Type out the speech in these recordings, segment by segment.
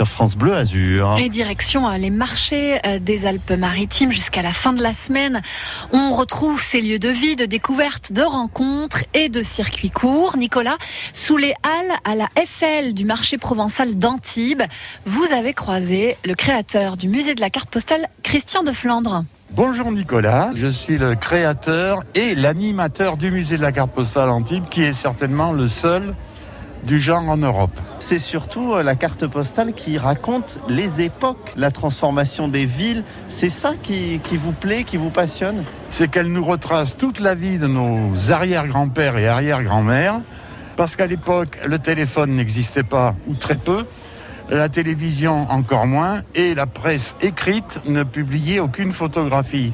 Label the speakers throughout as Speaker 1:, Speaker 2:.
Speaker 1: sur France Bleu Azur.
Speaker 2: Et direction euh, les marchés euh, des Alpes-Maritimes jusqu'à la fin de la semaine. On retrouve ces lieux de vie, de découverte, de rencontres et de circuits courts. Nicolas, sous les halles à la FL du marché provençal d'Antibes, vous avez croisé le créateur du musée de la carte postale, Christian de Flandre.
Speaker 3: Bonjour Nicolas, je suis le créateur et l'animateur du musée de la carte postale Antibes qui est certainement le seul du genre en Europe.
Speaker 1: C'est surtout euh, la carte postale qui raconte les époques, la transformation des villes. C'est ça qui, qui, vous plaît, qui vous passionne?
Speaker 3: C'est qu'elle nous retrace toute la vie de nos arrière-grands-pères et arrière-grand-mères. Parce qu'à l'époque, le téléphone n'existait pas, ou très peu, la télévision encore moins, et la presse écrite ne publiait aucune photographie.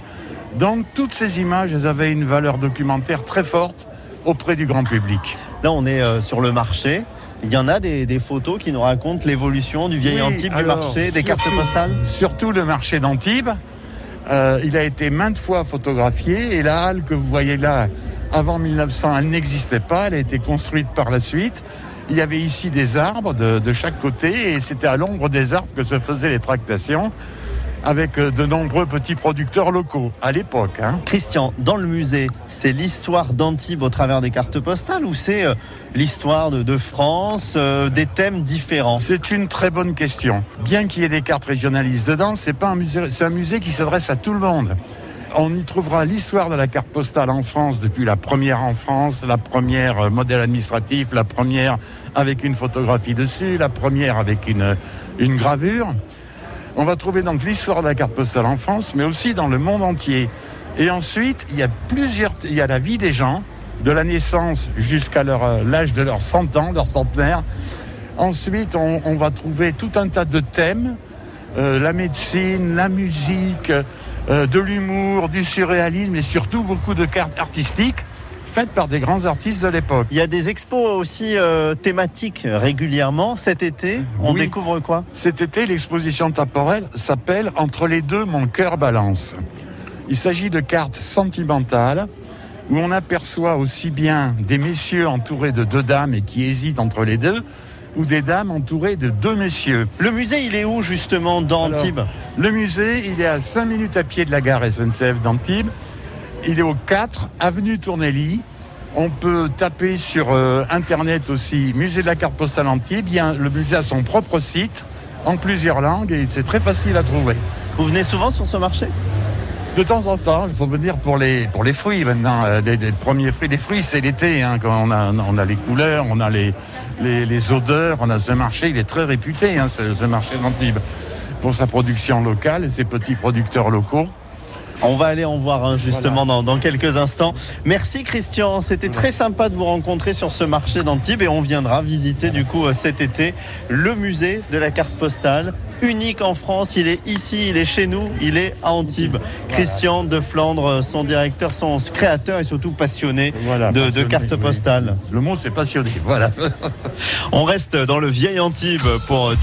Speaker 3: Donc toutes ces images, elles avaient une valeur documentaire très forte auprès du grand public.
Speaker 1: Là, on est euh, sur le marché. Il y en a des, des photos qui nous racontent l'évolution du vieil oui, Antibes, du marché, des
Speaker 3: surtout,
Speaker 1: cartes postales
Speaker 3: Surtout le marché d'Antibes. Euh, il a été maintes fois photographié et la halle que vous voyez là, avant 1900, elle n'existait pas. Elle a été construite par la suite. Il y avait ici des arbres de, de chaque côté et c'était à l'ombre des arbres que se faisaient les tractations avec euh, de nombreux petits producteurs locaux à l'époque. Hein.
Speaker 1: Christian, dans le musée, c'est l'histoire d'Antibes au travers des cartes postales ou c'est euh, l'histoire de, de, France, euh, des thèmes différents?
Speaker 3: C'est une très bonne question. Bien qu'il y ait des cartes régionalistes dedans, c'est pas un musée, c'est un musée qui s'adresse à tout le monde. On y trouvera l'histoire de la carte postale en France depuis la première en France, la première modèle administratif, la première avec une photographie dessus, la première avec une, une gravure. On va trouver donc l'histoire de la carte postale en France, mais aussi dans le monde entier. Et ensuite, il y a plusieurs, il y a la vie des gens, de la naissance jusqu'à l'âge de leurs 100 ans, leur centenaire. Ensuite, on, on, va trouver tout un tas de thèmes, euh, la médecine, la musique, euh, de l'humour, du surréalisme et surtout beaucoup de cartes artistiques faites par des grands artistes de l'époque.
Speaker 1: Il y a des expos aussi euh, thématiques régulièrement. Cet été, on
Speaker 3: oui.
Speaker 1: découvre quoi?
Speaker 3: Cet été, l'exposition temporelle s'appelle Entre les deux, mon cœur balance. Il s'agit de cartes sentimentales où on aperçoit aussi bien des messieurs entourés de deux dames et qui hésitent entre les deux, ou des dames entourées de deux messieurs.
Speaker 1: Le musée, il est où justement d'Antibes?
Speaker 3: Le musée, il est à 5 minutes à pied de la gare SNCF d'Antibes. Il est au 4 avenue Tournelli. On peut taper sur euh, internet aussi musée de la carte postale Antibes. Bien, le musée a son propre site en plusieurs langues et c'est très facile à trouver.
Speaker 1: Vous venez souvent sur ce marché?
Speaker 3: De temps en temps, il faut venir pour les, pour les fruits maintenant. Euh, Les, les premiers fruits, les fruits, c'est l'été. Hein, quand on a, on a les couleurs, on a les, les, les, odeurs. On a ce marché, il est très réputé, hein, ce, ce marché d'Antibes, pour sa production locale et ses petits producteurs locaux.
Speaker 1: On va aller en voir un justement voilà. dans, dans, quelques instants. Merci Christian, c'était très sympa de vous rencontrer sur ce marché d'Antibes et on viendra visiter du coup cet été le musée de la carte postale unique en France. Il est ici, il est chez nous, il est à Antibes. Christian de Flandre, son directeur, son créateur et surtout passionné,
Speaker 3: voilà,
Speaker 1: de,
Speaker 3: passionné
Speaker 1: de cartes postales.
Speaker 3: Le mot c'est passionné, voilà.
Speaker 1: On reste dans le vieil Antibes pour